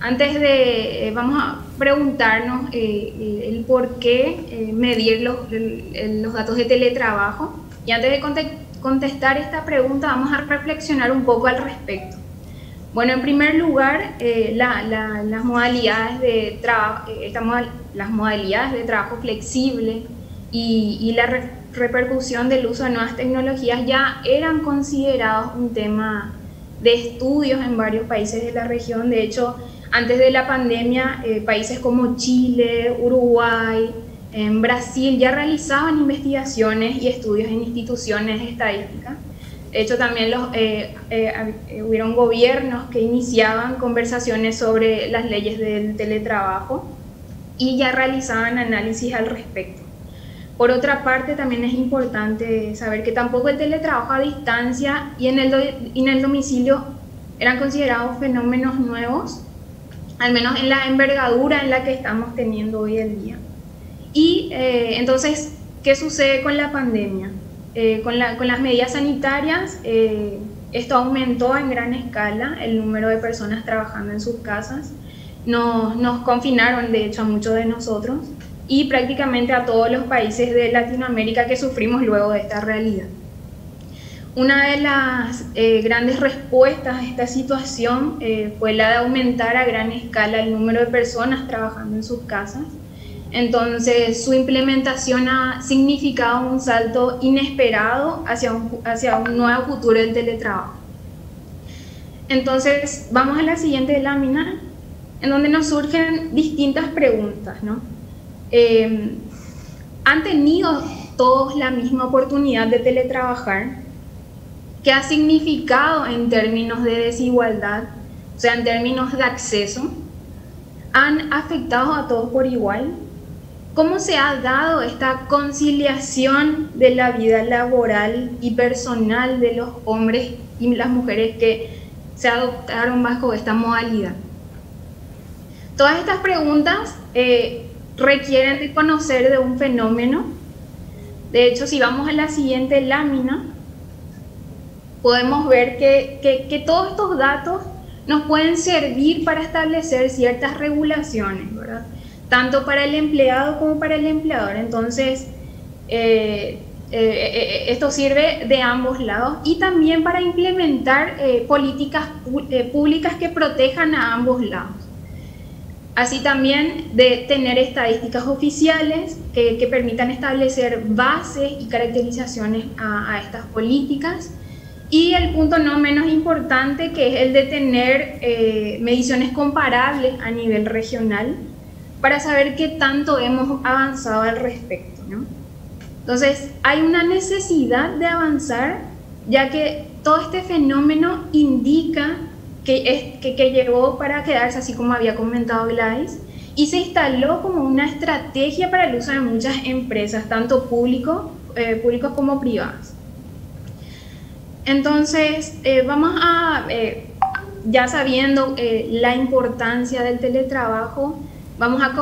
antes de, eh, vamos a preguntarnos eh, el por qué medir los, los, datos de teletrabajo. Y antes de contestar esta pregunta, vamos a reflexionar un poco al respecto. Bueno, en primer lugar, las modalidades de trabajo, las modalidades de trabajo flexible y, y la repercusión del uso de nuevas tecnologías ya eran considerados un tema de estudios en varios países de la región. De hecho, antes de la pandemia, eh, países como Chile, Uruguay, en Brasil ya realizaban investigaciones y estudios en instituciones estadísticas. De hecho, también los, eh, eh, hubieron gobiernos que iniciaban conversaciones sobre las leyes del teletrabajo y ya realizaban análisis al respecto. Por otra parte, también es importante saber que tampoco el teletrabajo a distancia y en el, en el domicilio eran considerados fenómenos nuevos, al menos en la envergadura en la que estamos teniendo hoy en día. Y eh, entonces, ¿qué sucede con la pandemia? Eh, con, la, con, las medidas sanitarias, eh, esto aumentó en gran escala el número de personas trabajando en sus casas. Nos, nos confinaron, de hecho, a muchos de nosotros y prácticamente a todos los países de Latinoamérica que sufrimos luego de esta realidad. Una de las eh, grandes respuestas a esta situación eh, fue la de aumentar a gran escala el número de personas trabajando en sus casas. Entonces, su implementación ha significado un salto inesperado hacia un, hacia un nuevo futuro del teletrabajo. Entonces, vamos a la siguiente lámina, en donde nos surgen distintas preguntas, ¿no? Em, han tenido todos la misma oportunidad de teletrabajar, ¿qué ha significado en términos de desigualdad, o sea, en términos de acceso, han afectado a todos por igual. ¿Cómo se ha dado esta conciliación de la vida laboral y personal de los hombres y las mujeres que se adoptaron bajo esta modalidad? Todas estas preguntas eh, requieren de conocer de un fenómeno. De hecho, si vamos a la siguiente lámina, podemos ver que, todos estos datos nos pueden servir para establecer ciertas regulaciones, ¿verdad? Tanto para el empleado como para el empleador. Entonces, eh, eh, eh, esto sirve de ambos lados y también para implementar políticas públicas que protejan a ambos lados así también de tener estadísticas oficiales que, permitan establecer bases y caracterizaciones a, estas políticas. Y el punto no menos importante, que es el de tener eh, mediciones comparables a nivel regional para saber qué tanto hemos avanzado al respecto. Entonces, hay una necesidad de avanzar, ya que todo este fenómeno indica que, es, que, llegó para quedarse, así como había comentado Gladys, y se instaló como una estrategia para el uso de muchas empresas, tanto público, eh, públicos como privadas. Entonces, eh, vamos a, eh, ya sabiendo la importancia del teletrabajo, vamos a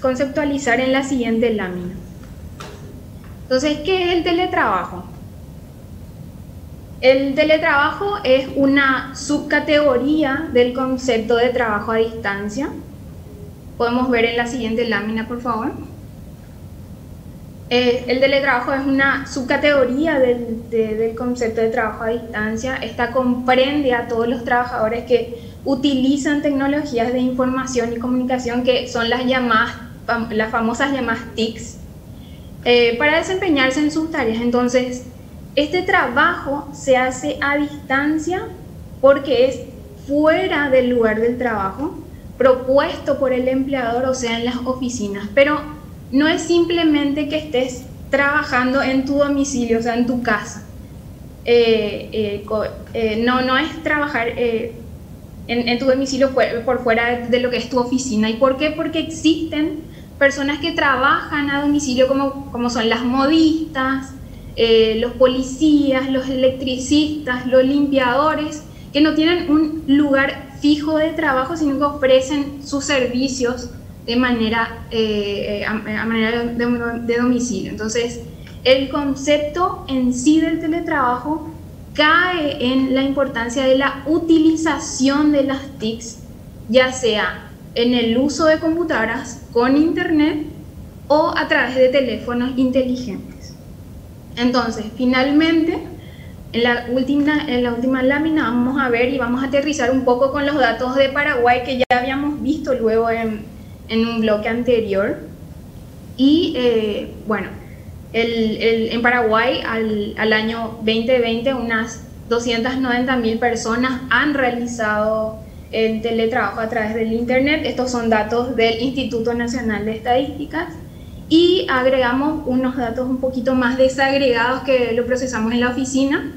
conceptualizar en la siguiente lámina. Entonces, ¿qué es el teletrabajo? El teletrabajo es una subcategoría del concepto de trabajo a distancia. Podemos ver en la siguiente lámina, por favor. Eh, el teletrabajo es una subcategoría del, concepto de trabajo a distancia. Esta comprende a todos los trabajadores que utilizan tecnologías de información y comunicación que son las llamadas, las famosas llamadas TICs, eh, para desempeñarse en sus tareas. Entonces, este trabajo se hace a distancia porque es fuera del lugar del trabajo, propuesto por el empleador, o sea, en las oficinas, pero no es simplemente que estés trabajando en tu domicilio, o sea, en tu casa. Eh, eh, eh, no, no es trabajar en, tu domicilio por, fuera de lo que es tu oficina. ¿Y por qué? Porque existen personas que trabajan a domicilio como, como son las modistas, los policías, los electricistas, los limpiadores, que no tienen un lugar fijo de trabajo, sino que ofrecen sus servicios de manera, eh, a, manera de, domicilio. Entonces, el concepto en sí del teletrabajo cae en la importancia de la utilización de las TICs ya sea en el uso de computadoras con internet o a través de teléfonos inteligentes. Entonces, finalmente, en la última, en la última lámina vamos a ver y vamos a aterrizar un poco con los datos de Paraguay que ya habíamos visto luego en, en un bloque anterior. Y eh, bueno, el, el, en Paraguay al, al, año 2020 unas 290 mil personas han realizado el teletrabajo a través del Internet. Estos son datos del Instituto Nacional de Estadísticas. Y agregamos unos datos un poquito más desagregados que lo procesamos en la oficina,